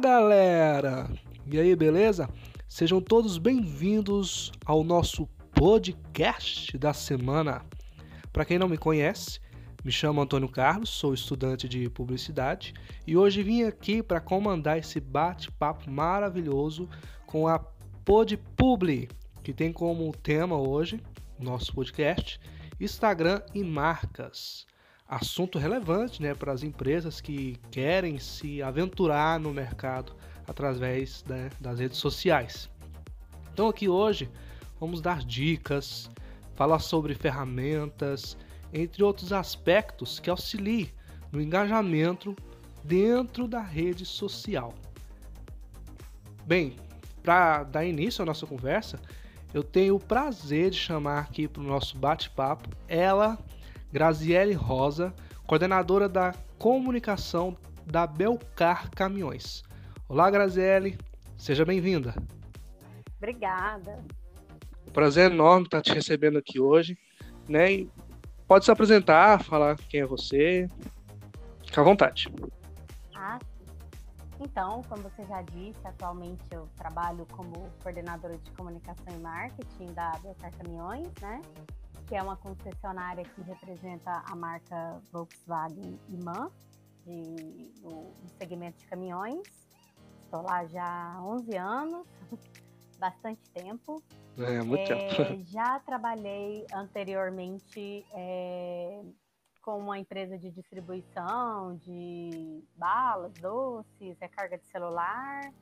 Galera! E aí, beleza? Sejam todos bem-vindos ao nosso podcast da semana. Para quem não me conhece, me chamo Antônio Carlos, sou estudante de publicidade e hoje vim aqui para comandar esse bate-papo maravilhoso com a PodPubli, que tem como tema hoje, nosso podcast, Instagram e marcas assunto relevante né, para as empresas que querem se aventurar no mercado através né, das redes sociais. Então aqui hoje vamos dar dicas, falar sobre ferramentas, entre outros aspectos que auxiliem no engajamento dentro da rede social. Bem, para dar início à nossa conversa, eu tenho o prazer de chamar aqui para o nosso bate-papo ela, Graziele Rosa, coordenadora da comunicação da Belcar Caminhões. Olá, Graziele, seja bem-vinda. Obrigada. Um prazer enorme estar te recebendo aqui hoje. Né? E pode se apresentar, falar quem é você. Fique à vontade. Ah, então, como você já disse, atualmente eu trabalho como coordenadora de comunicação e marketing da Belcar Caminhões, né? Que é uma concessionária que representa a marca Volkswagen MAN, de, no, no segmento de caminhões. Estou lá já há 11 anos, bastante tempo. É, muito é, tempo. Já trabalhei anteriormente é, com uma empresa de distribuição de balas, doces, recarga de celular.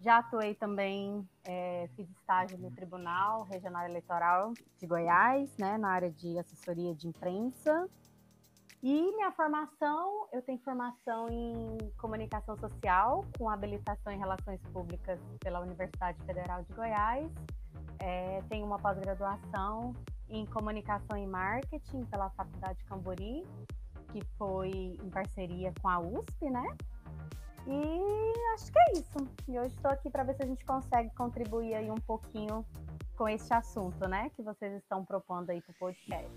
Já atuei também, é, fiz estágio no Tribunal Regional Eleitoral de Goiás, né, na área de assessoria de imprensa. E minha formação, eu tenho formação em comunicação social, com habilitação em relações públicas pela Universidade Federal de Goiás. É, tenho uma pós-graduação em comunicação e marketing pela Faculdade Cambori, que foi em parceria com a USP, né? E acho que é isso. E hoje estou aqui para ver se a gente consegue contribuir aí um pouquinho com este assunto, né? Que vocês estão propondo aí para o podcast.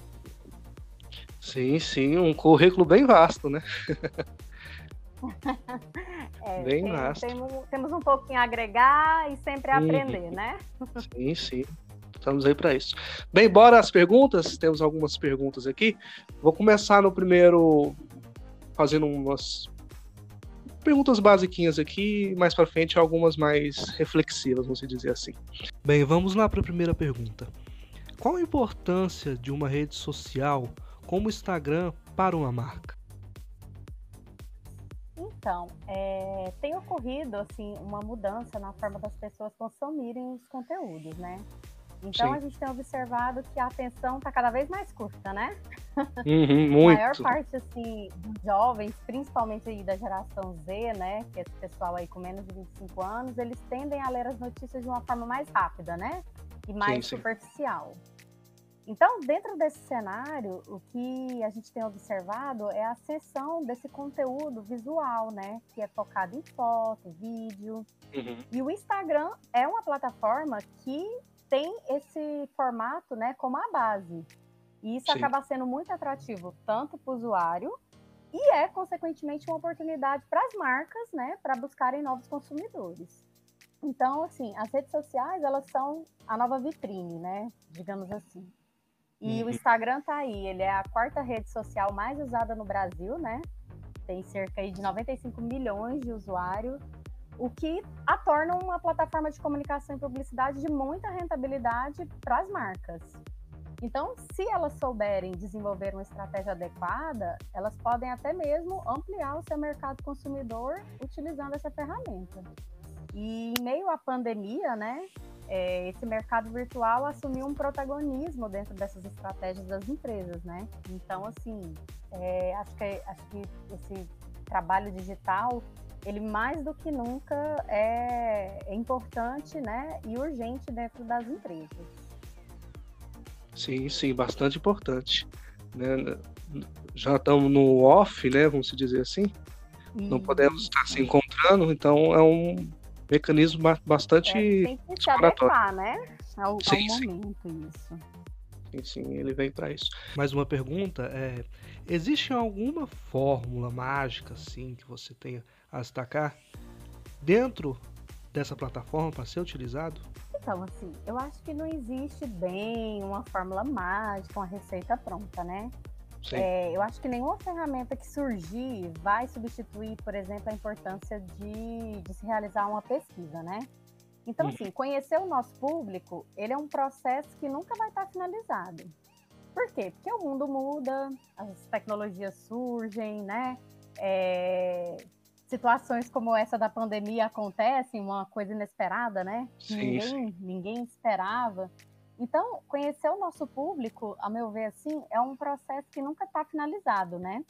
Sim, sim, um currículo bem vasto, né? é, bem tem, vasto. Temos, temos um pouquinho a agregar e sempre a aprender, né? Sim, sim. Estamos aí para isso. Bem, bora as perguntas. Temos algumas perguntas aqui. Vou começar no primeiro fazendo umas perguntas basiquinhas aqui, mais para frente algumas mais reflexivas, vamos dizer assim. Bem, vamos lá para a primeira pergunta. Qual a importância de uma rede social como o Instagram para uma marca? Então, é, tem ocorrido assim uma mudança na forma das pessoas consumirem os conteúdos, né? Então Sim. a gente tem observado que a atenção está cada vez mais curta, né? Uhum, muito. A maior parte assim, dos jovens, principalmente aí da geração Z, né? Que é esse pessoal aí com menos de 25 anos, eles tendem a ler as notícias de uma forma mais rápida, né? E mais sim, superficial. Sim. Então, dentro desse cenário, o que a gente tem observado é a ascensão desse conteúdo visual, né? Que é focado em foto, vídeo. Uhum. E o Instagram é uma plataforma que tem esse formato né, como a base. E isso Sim. acaba sendo muito atrativo tanto para o usuário e é, consequentemente, uma oportunidade para as marcas, né, para buscarem novos consumidores. Então, assim, as redes sociais, elas são a nova vitrine, né, digamos assim. E uhum. o Instagram tá aí, ele é a quarta rede social mais usada no Brasil, né? Tem cerca de 95 milhões de usuários o que a torna uma plataforma de comunicação e publicidade de muita rentabilidade para as marcas. Então, se elas souberem desenvolver uma estratégia adequada, elas podem até mesmo ampliar o seu mercado consumidor utilizando essa ferramenta. E em meio à pandemia, né, é, esse mercado virtual assumiu um protagonismo dentro dessas estratégias das empresas, né? Então, assim, é, acho, que, acho que esse trabalho digital ele mais do que nunca é, é importante né, e urgente dentro das empresas. Sim, sim, bastante importante. Né? Já estamos no off, né? Vamos dizer assim. Não podemos estar se encontrando, então é um mecanismo bastante é, tem que se adequar, né? Ao, sim, ao momento, sim. isso. Sim, sim, ele vem para isso. Mais uma pergunta é: existe alguma fórmula mágica assim que você tenha a destacar dentro dessa plataforma para ser utilizado? Então, assim, eu acho que não existe bem uma fórmula mágica, uma receita pronta, né? É, eu acho que nenhuma ferramenta que surgir vai substituir, por exemplo, a importância de, de se realizar uma pesquisa, né? Então, hum. assim, conhecer o nosso público, ele é um processo que nunca vai estar finalizado. Por quê? Porque o mundo muda, as tecnologias surgem, né? É, situações como essa da pandemia acontecem, uma coisa inesperada, né? Sim, ninguém, sim. ninguém esperava. Então, conhecer o nosso público, a meu ver, assim, é um processo que nunca está finalizado, né?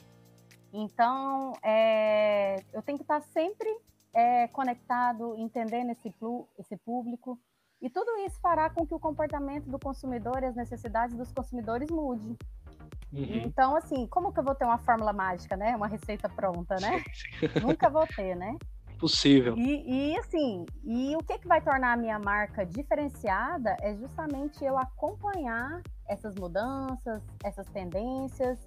Então, é, eu tenho que estar sempre é, conectado, entendendo esse, esse público, e tudo isso fará com que o comportamento do consumidor e as necessidades dos consumidores mude. Uhum. Então, assim, como que eu vou ter uma fórmula mágica, né? Uma receita pronta, né? Nunca vou ter, né? possível. E, e, assim, e o que, que vai tornar a minha marca diferenciada é justamente eu acompanhar essas mudanças, essas tendências.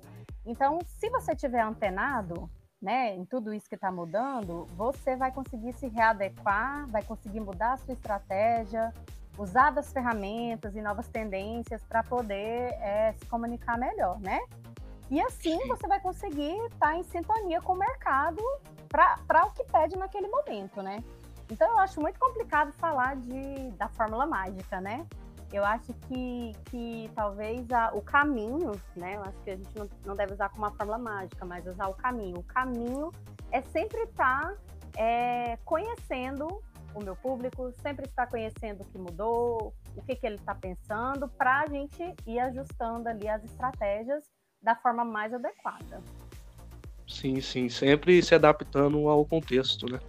Então, se você tiver antenado, né, em tudo isso que está mudando, você vai conseguir se readequar, vai conseguir mudar a sua estratégia, usar das ferramentas e novas tendências para poder é, se comunicar melhor, né? E assim você vai conseguir estar tá em sintonia com o mercado para o que pede naquele momento, né? Então eu acho muito complicado falar de, da fórmula mágica, né? Eu acho que, que talvez a, o caminho, né? Eu acho que a gente não, não deve usar como uma fórmula mágica, mas usar o caminho. O caminho é sempre estar tá, é, conhecendo o meu público, sempre estar conhecendo o que mudou, o que, que ele está pensando, para a gente ir ajustando ali as estratégias da forma mais adequada. Sim, sim, sempre se adaptando ao contexto, né?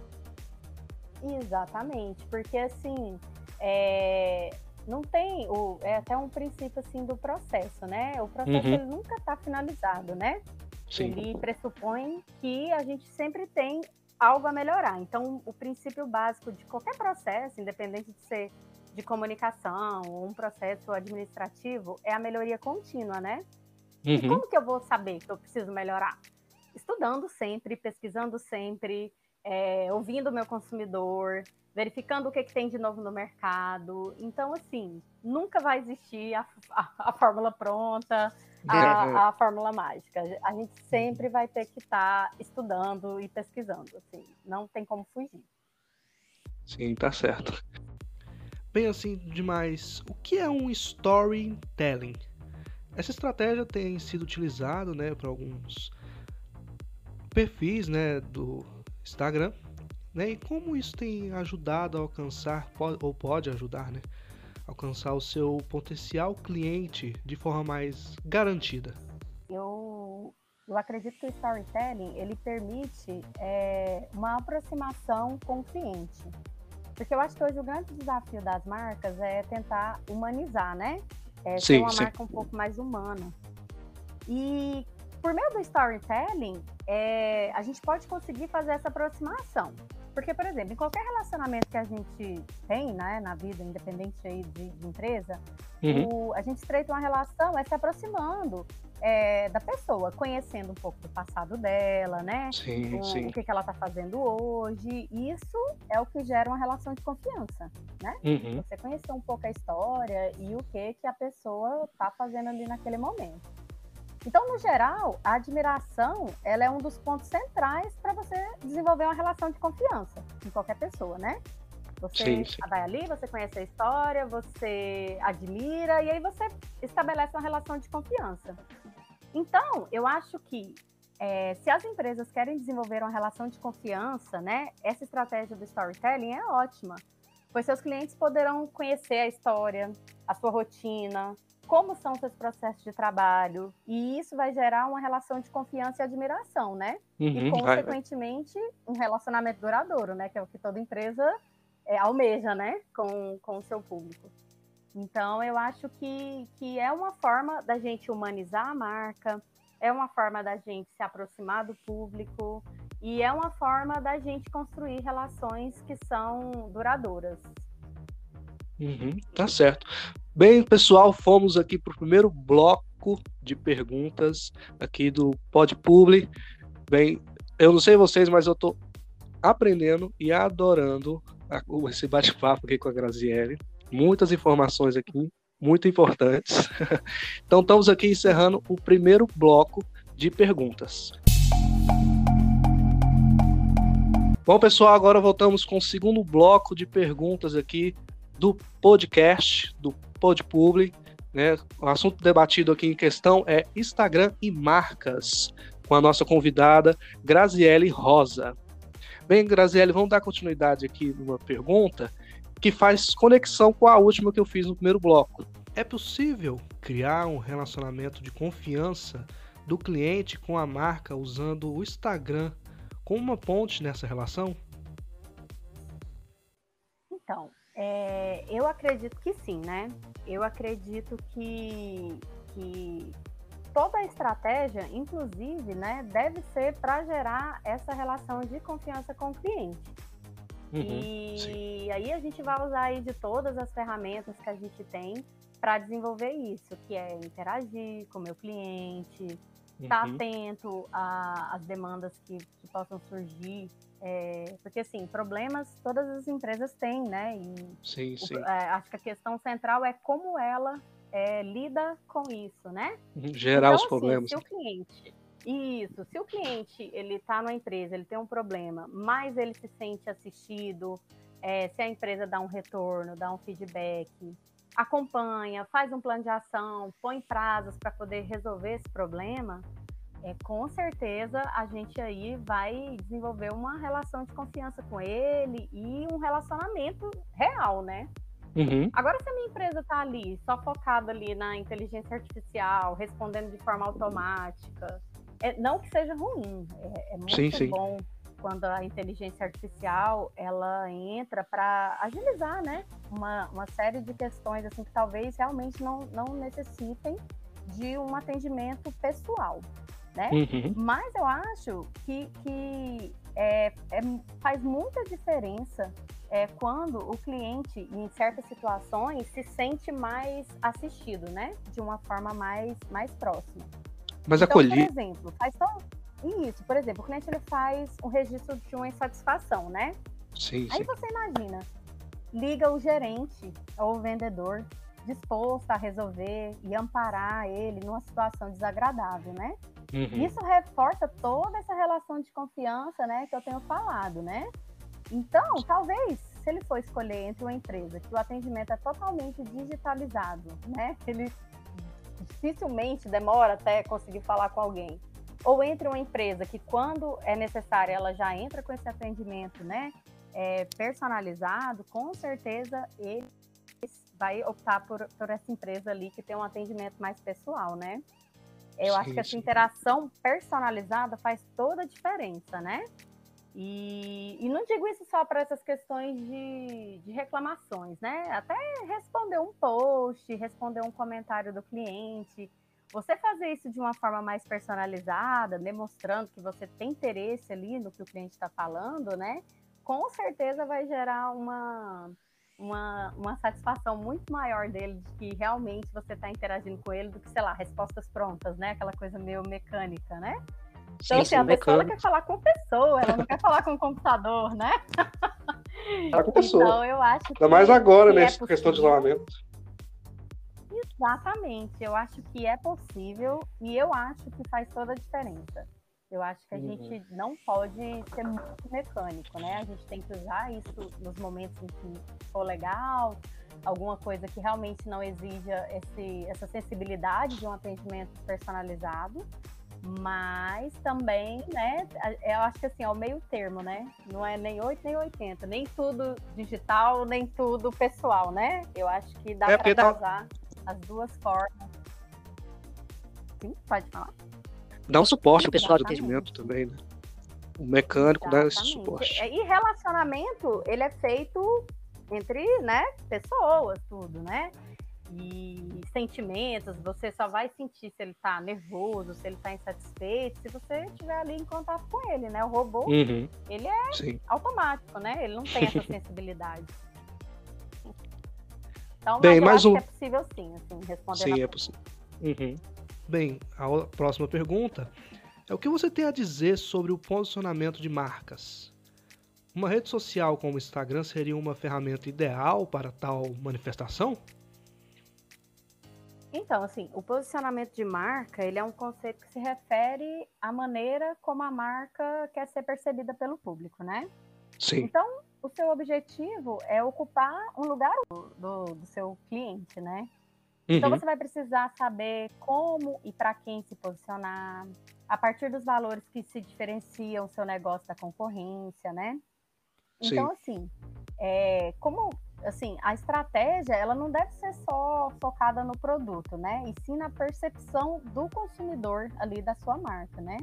Exatamente, porque assim, é, não tem o é até um princípio assim do processo, né? O processo uhum. ele nunca está finalizado, né? Sim. Ele pressupõe que a gente sempre tem algo a melhorar. Então, o princípio básico de qualquer processo, independente de ser de comunicação ou um processo administrativo, é a melhoria contínua, né? Uhum. E como que eu vou saber que eu preciso melhorar? Estudando sempre, pesquisando sempre, é, ouvindo o meu consumidor, verificando o que, que, tem de novo no mercado. Então, assim, nunca vai existir a, a, a fórmula pronta, a, a, fórmula mágica. A gente sempre vai ter que estar tá estudando e pesquisando, assim, não tem como fugir. Sim, tá certo. Bem assim demais, o que é um storytelling? Essa estratégia tem sido utilizada né, para alguns perfis né, do Instagram. Né, e como isso tem ajudado a alcançar, ou pode ajudar, né, alcançar o seu potencial cliente de forma mais garantida? Eu, eu acredito que o storytelling ele permite é, uma aproximação com o cliente. Porque eu acho que hoje o grande desafio das marcas é tentar humanizar, né? é, sim, ser uma sim. marca um pouco mais humana. E por meio do storytelling, é, a gente pode conseguir fazer essa aproximação. Porque, por exemplo, em qualquer relacionamento que a gente tem, né, na vida, independente aí de, de empresa, uhum. o, a gente estreita uma relação é se aproximando é, da pessoa, conhecendo um pouco do passado dela, né? Sim, o, sim. o que, que ela está fazendo hoje. Isso é o que gera uma relação de confiança, né? Uhum. Você conhecer um pouco a história e o que, que a pessoa está fazendo ali naquele momento. Então, no geral, a admiração ela é um dos pontos centrais para você desenvolver uma relação de confiança em qualquer pessoa, né? Você sim, sim. vai ali, você conhece a história, você admira e aí você estabelece uma relação de confiança. Então, eu acho que é, se as empresas querem desenvolver uma relação de confiança, né, essa estratégia do storytelling é ótima, pois seus clientes poderão conhecer a história, a sua rotina, como são seus processos de trabalho, e isso vai gerar uma relação de confiança e admiração, né? Uhum, e, consequentemente, um relacionamento duradouro, né? Que é o que toda empresa é, almeja, né? Com, com o seu público. Então, eu acho que, que é uma forma da gente humanizar a marca, é uma forma da gente se aproximar do público e é uma forma da gente construir relações que são duradouras. Uhum, tá certo. Bem, pessoal, fomos aqui para o primeiro bloco de perguntas aqui do Pod Publi. Bem, eu não sei vocês, mas eu tô aprendendo e adorando esse bate-papo aqui com a Graziele. Muitas informações aqui, muito importantes. então estamos aqui encerrando o primeiro bloco de perguntas. Bom, pessoal, agora voltamos com o segundo bloco de perguntas aqui do podcast, do PodPubli. Né? O assunto debatido aqui em questão é Instagram e marcas, com a nossa convidada Graziele Rosa. Bem, Graziele, vamos dar continuidade aqui numa pergunta que faz conexão com a última que eu fiz no primeiro bloco. É possível criar um relacionamento de confiança do cliente com a marca usando o Instagram como uma ponte nessa relação? Então, é, eu acredito que sim, né? Eu acredito que, que toda a estratégia, inclusive, né, deve ser para gerar essa relação de confiança com o cliente. Uhum, e sim. aí a gente vai usar aí de todas as ferramentas que a gente tem para desenvolver isso, que é interagir com o meu cliente, estar tá uhum. atento às demandas que, que possam surgir. É, porque, assim, problemas todas as empresas têm, né? E sim, sim. é, acho que a questão central é como ela é, lida com isso, né? Uhum, gerar então, os assim, problemas. se o cliente... Isso, se o cliente ele está na empresa, ele tem um problema, mas ele se sente assistido, é, se a empresa dá um retorno, dá um feedback, acompanha, faz um plano de ação, põe prazos para poder resolver esse problema, é, com certeza a gente aí vai desenvolver uma relação de confiança com ele e um relacionamento real, né? Uhum. Agora, se a minha empresa está ali, só focada ali na inteligência artificial, respondendo de forma automática, é, não que seja ruim, é, é muito sim, sim. bom quando a inteligência artificial ela entra para agilizar, né, uma, uma série de questões assim que talvez realmente não, não necessitem de um atendimento pessoal, né? Uhum. Mas eu acho que, que é, é, faz muita diferença é, quando o cliente, em certas situações, se sente mais assistido, né? De uma forma mais, mais próxima. Mas então. Por exemplo, faz tão, isso, por exemplo, o cliente ele faz um registro de uma insatisfação, né? Sim, Aí sim. você imagina, liga o gerente ou o vendedor disposto a resolver e amparar ele numa situação desagradável, né? Uhum. Isso reforça toda essa relação de confiança, né, que eu tenho falado, né? Então, talvez, se ele for escolher entre uma empresa que o atendimento é totalmente digitalizado, né? Ele dificilmente demora até conseguir falar com alguém ou entre uma empresa que, quando é necessário, ela já entra com esse atendimento né, é, personalizado, com certeza ele vai optar por, por essa empresa ali que tem um atendimento mais pessoal, né? Eu sim, acho que essa sim. interação personalizada faz toda a diferença, né? E, e não digo isso só para essas questões de, de, reclamações, né? Até responder um post, responder um comentário do cliente, você fazer isso de uma forma mais personalizada, demonstrando que você tem interesse ali no que o cliente está falando, né? Com certeza vai gerar uma, uma, uma satisfação muito maior dele de que realmente você está interagindo com ele do que, sei lá, respostas prontas, né? Aquela coisa meio mecânica, né? Então, sim, assim, a pessoa quer falar com pessoa, ela não quer falar com o computador, né? Falar com pessoa. Então, eu acho que. Ainda mais agora, né? É questão de isolamento. Exatamente, eu acho que é possível e eu acho que faz toda a diferença. Eu acho que a uhum. gente não pode ser muito mecânico, né? A gente tem que usar isso nos momentos em que for legal, alguma coisa que realmente não exija esse, essa sensibilidade de um atendimento personalizado, mas também, né, eu acho que assim, é o meio termo, né? Não é nem 8 nem 80, nem tudo digital, nem tudo pessoal, né? Eu acho que dá é para usar. Tá as duas formas. Sim, pode falar. Dá um suporte ao pessoal de atendimento também, né? O mecânico Exatamente. dá esse suporte. E relacionamento, ele é feito entre, né, pessoas, tudo, né? E sentimentos, você só vai sentir se ele tá nervoso, se ele tá insatisfeito, se você estiver ali em contato com ele, né? O robô, uhum. ele é Sim. automático, né? Ele não tem essa sensibilidade. Então, Bem, mais um... é possível sim, assim, responder. Sim, é possível. Uhum. Bem, a próxima pergunta é o que você tem a dizer sobre o posicionamento de marcas? uma rede social como o Instagram seria uma ferramenta ideal para tal manifestação? Então, assim, o posicionamento de marca, ele é um conceito que se refere à maneira como a marca quer ser percebida pelo público, né? Sim. Então, o seu objetivo é ocupar um lugar do, do seu cliente, né? Então, uhum. Então, você vai precisar saber como e para quem se posicionar, a partir dos valores que se diferenciam o seu negócio da concorrência, né? Então, Sim. assim, é, como assim, a estratégia ela não deve ser só focada no produto, né? E sim na percepção do consumidor ali da sua marca, né?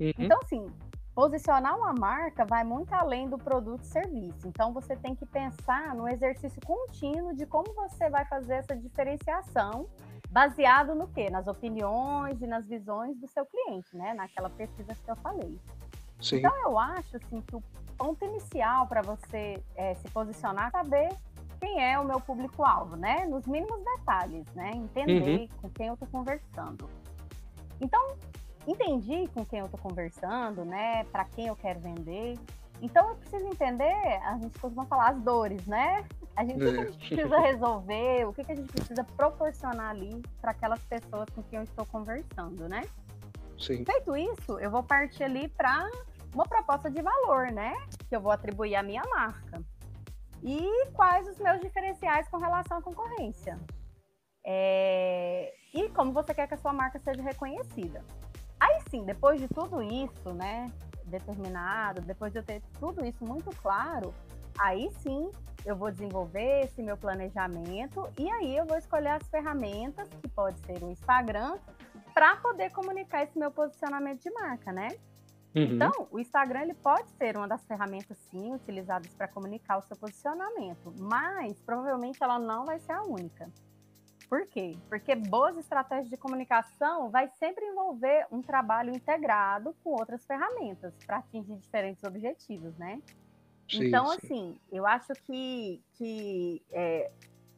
Uhum. Então, assim, posicionar uma marca vai muito além do produto e serviço. Então, você tem que pensar no exercício contínuo de como você vai fazer essa diferenciação baseado no quê? Nas opiniões e nas visões do seu cliente, né? Naquela pesquisa que eu falei. Sim. Então, eu acho assim que o ponto inicial para você é, se posicionar é saber quem é o meu público-alvo, né? Nos mínimos detalhes, né? Entender uhum. com quem eu estou conversando. Então, entendi com quem eu estou conversando, né? Para quem eu quero vender. Então, eu preciso entender, a gente costuma falar as dores, né? A gente, é. precisa resolver, o que, que a gente precisa proporcionar ali para aquelas pessoas com quem eu estou conversando, né? Sim. Feito isso, eu vou partir ali para uma proposta de valor, né? Que eu vou atribuir à minha marca. E quais os meus diferenciais com relação à concorrência. É... E como você quer que a sua marca seja reconhecida. Aí sim, depois de tudo isso, né? Determinado, depois de eu ter tudo isso muito claro, aí sim eu vou desenvolver esse meu planejamento e aí eu vou escolher as ferramentas, que pode ser o Instagram, para poder comunicar esse meu posicionamento de marca, né? Uhum. Então, o Instagram ele pode ser uma das ferramentas, sim, utilizadas para comunicar o seu posicionamento, mas provavelmente ela não vai ser a única. Por quê? Porque boas estratégias de comunicação vai sempre envolver um trabalho integrado com outras ferramentas para atingir diferentes objetivos, né? Sim, então, sim. assim, eu acho que, que é,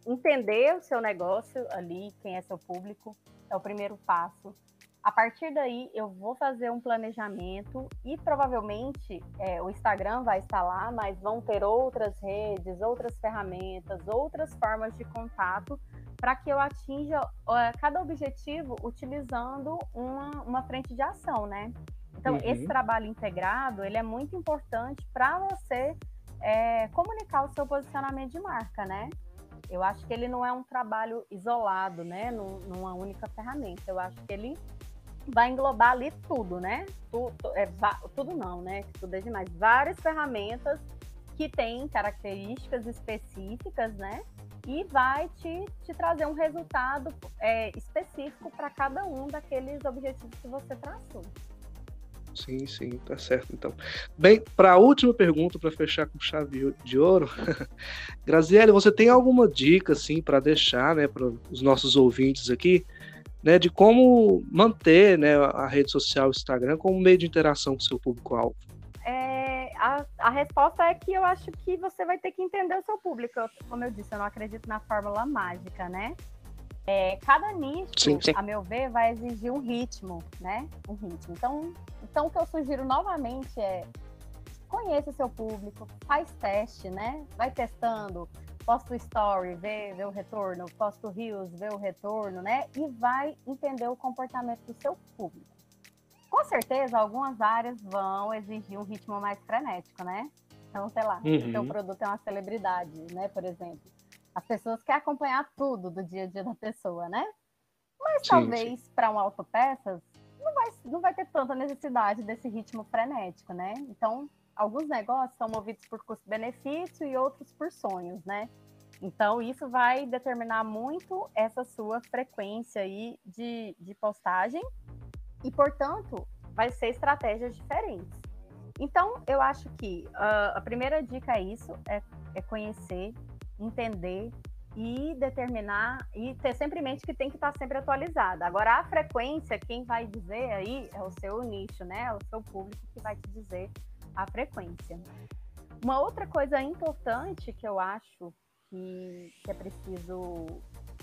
entender o seu negócio ali, quem é seu público, é o primeiro passo. A partir daí, eu vou fazer um planejamento e provavelmente é, o Instagram vai estar lá, mas vão ter outras redes, outras ferramentas, outras formas de contato para que eu atinja uh, cada objetivo utilizando uma, uma frente de ação, né? Então, uhum. esse trabalho integrado, ele é muito importante para você é, comunicar o seu posicionamento de marca, né? Eu acho que ele não é um trabalho isolado, né? Numa única ferramenta. Eu acho que ele vai englobar ali tudo, né? Tudo, é, tudo não, né? Tudo é demais. Várias ferramentas que têm características específicas, né? E vai te, te trazer um resultado é, específico para cada um daqueles objetivos que você traçou. Sim, sim, tá certo então. Bem, para a última pergunta, para fechar com chave de ouro, Graziele, você tem alguma dica assim para deixar, né, para os nossos ouvintes aqui né, de como manter né, a rede social Instagram como meio de interação com seu público-alvo? É, a, a, resposta é que eu acho que você vai ter que entender o seu público. Eu, como eu disse, eu não acredito na fórmula mágica, né? É, cada nicho, sim, sim. a meu ver, vai exigir um ritmo, né? Um ritmo. Então, então, o que eu sugiro novamente é conheça o seu público, faz teste, né? Vai testando, posto story, vê, vê o retorno, posto reels, vê o retorno, né? E vai entender o comportamento do seu público. Com certeza, algumas áreas vão exigir um ritmo mais frenético, né? Então, sei lá, uhum. seu produto é uma celebridade, né? Por exemplo. As pessoas querem acompanhar tudo do dia a dia da pessoa, né? Mas sim, talvez para um autopeças não vai, não vai ter tanta necessidade desse ritmo frenético, né? Então, alguns negócios são movidos por custo-benefício e outros por sonhos, né? Então, isso vai determinar muito essa sua frequência aí de, de postagem e, portanto, vai ser estratégias diferentes. Então, eu acho que uh, a primeira dica é isso, é, é, conhecer, entender e determinar e ter sempre em mente que tem que estar sempre atualizada. Agora, a frequência, quem vai dizer aí é o seu nicho, né? É o seu público que vai te dizer a frequência. Uma outra coisa importante que eu acho que, que é preciso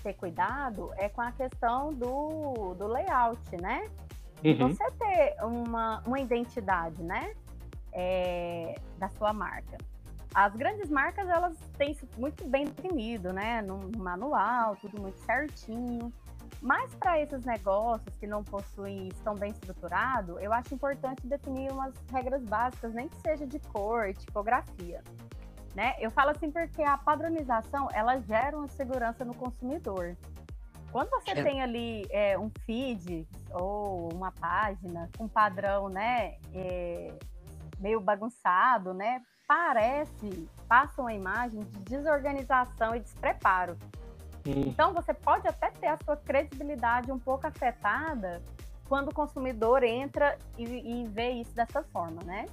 ter cuidado é com a questão do, do layout, né? Uhum. Você ter uma, uma identidade, né? é, da sua marca. As grandes marcas, elas têm isso muito bem definido, né? No, manual, tudo muito certinho. Mas para esses negócios que não possuem, estão bem estruturados, eu acho importante definir umas regras básicas, nem que seja de cor, tipografia. Né? Eu falo assim porque a padronização ela gera uma segurança no consumidor. Quando você é. tem ali é, um feed ou uma página com padrão, né, é, meio bagunçado, né, parece, passa uma imagem de desorganização e despreparo. Hum. Então você pode até ter a sua credibilidade um pouco afetada quando o consumidor entra e, e vê isso dessa forma, né?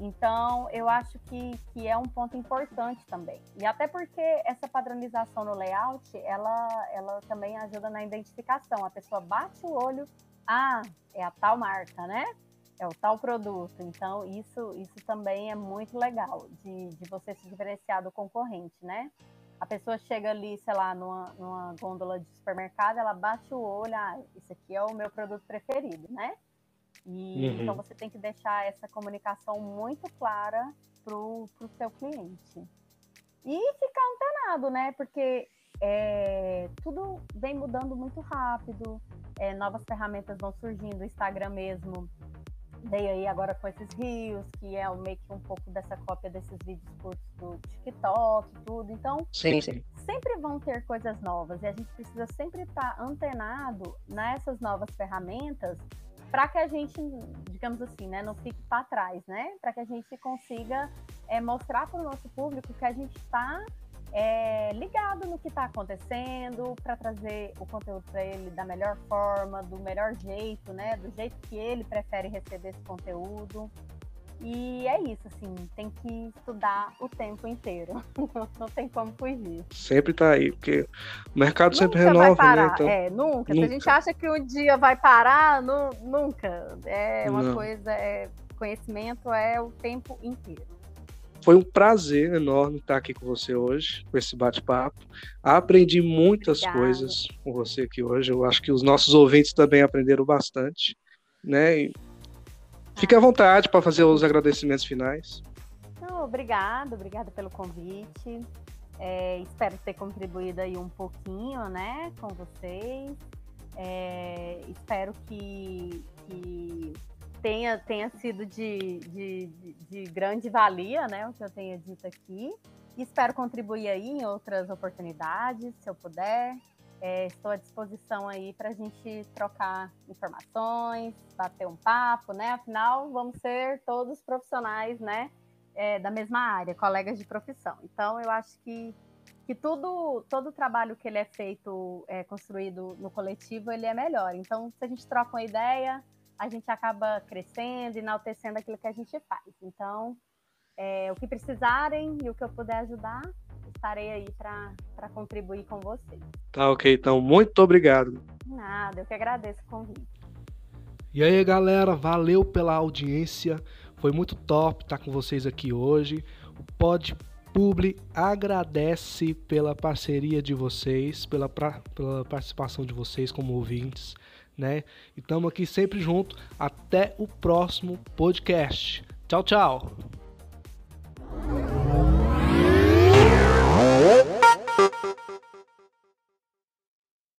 Então, eu acho que, que é um ponto importante também. E até porque essa padronização no layout, ela, ela também ajuda na identificação. A pessoa bate o olho, ah, é a tal marca, né? É o tal produto. Então, isso, isso também é muito legal de, de você se diferenciar do concorrente, né? A pessoa chega ali, sei lá, numa, numa gôndola de supermercado, ela bate o olho, ah, esse aqui é o meu produto preferido, né? E, uhum. Então você tem que deixar essa comunicação muito clara para o seu cliente. E ficar antenado, né? Porque é, tudo vem mudando muito rápido, é, novas ferramentas vão surgindo, o Instagram mesmo veio aí agora com esses rios, que é meio que um pouco dessa cópia desses vídeos curtos do TikTok tudo. Então, sim, sim. sempre vão ter coisas novas e a gente precisa sempre estar antenado nessas novas ferramentas para que a gente, digamos assim, né, não fique para trás, né? Para que a gente consiga é, mostrar para o nosso público que a gente está é, ligado no que está acontecendo, para trazer o conteúdo para ele da melhor forma, do melhor jeito, né? Do jeito que ele prefere receber esse conteúdo. E é isso, assim, tem que estudar o tempo inteiro. Não tem como fugir. Sempre tá aí, porque o mercado nunca sempre renova, vai parar. né? Então, é, nunca. nunca. Se a gente acha que um dia vai parar, nu, nunca. É uma Não. coisa, é, conhecimento é o tempo inteiro. Foi um prazer enorme estar aqui com você hoje, com esse bate-papo. Aprendi muitas Obrigada. coisas com você aqui hoje. Eu acho que os nossos ouvintes também aprenderam bastante, né? E Fique à vontade para fazer os agradecimentos finais. Não, obrigado, obrigada pelo convite. É, espero ter contribuído aí um pouquinho, né, com vocês. É, espero que, que, tenha, tenha sido de, de, de, grande valia, né, o que eu tenha dito aqui. Espero contribuir aí em outras oportunidades, se eu puder. É, estou à disposição aí para a gente trocar informações, bater um papo, né? Afinal, vamos ser todos profissionais, né? É, da mesma área, colegas de profissão. Então, eu acho que, que tudo, todo o trabalho que ele é feito, é, construído no coletivo, ele é melhor. Então, se a gente troca uma ideia, a gente acaba crescendo, enaltecendo aquilo que a gente faz. Então, é, o que precisarem e o que eu puder ajudar, estarei aí para contribuir com vocês. Tá ok, então muito obrigado. Nada, eu que agradeço o convite. E aí, galera, valeu pela audiência. Foi muito top estar com vocês aqui hoje. O Pod Publi agradece pela parceria de vocês, pela, pra, pela participação de vocês como ouvintes, né? E estamos aqui sempre junto. Até o próximo podcast. Tchau, tchau.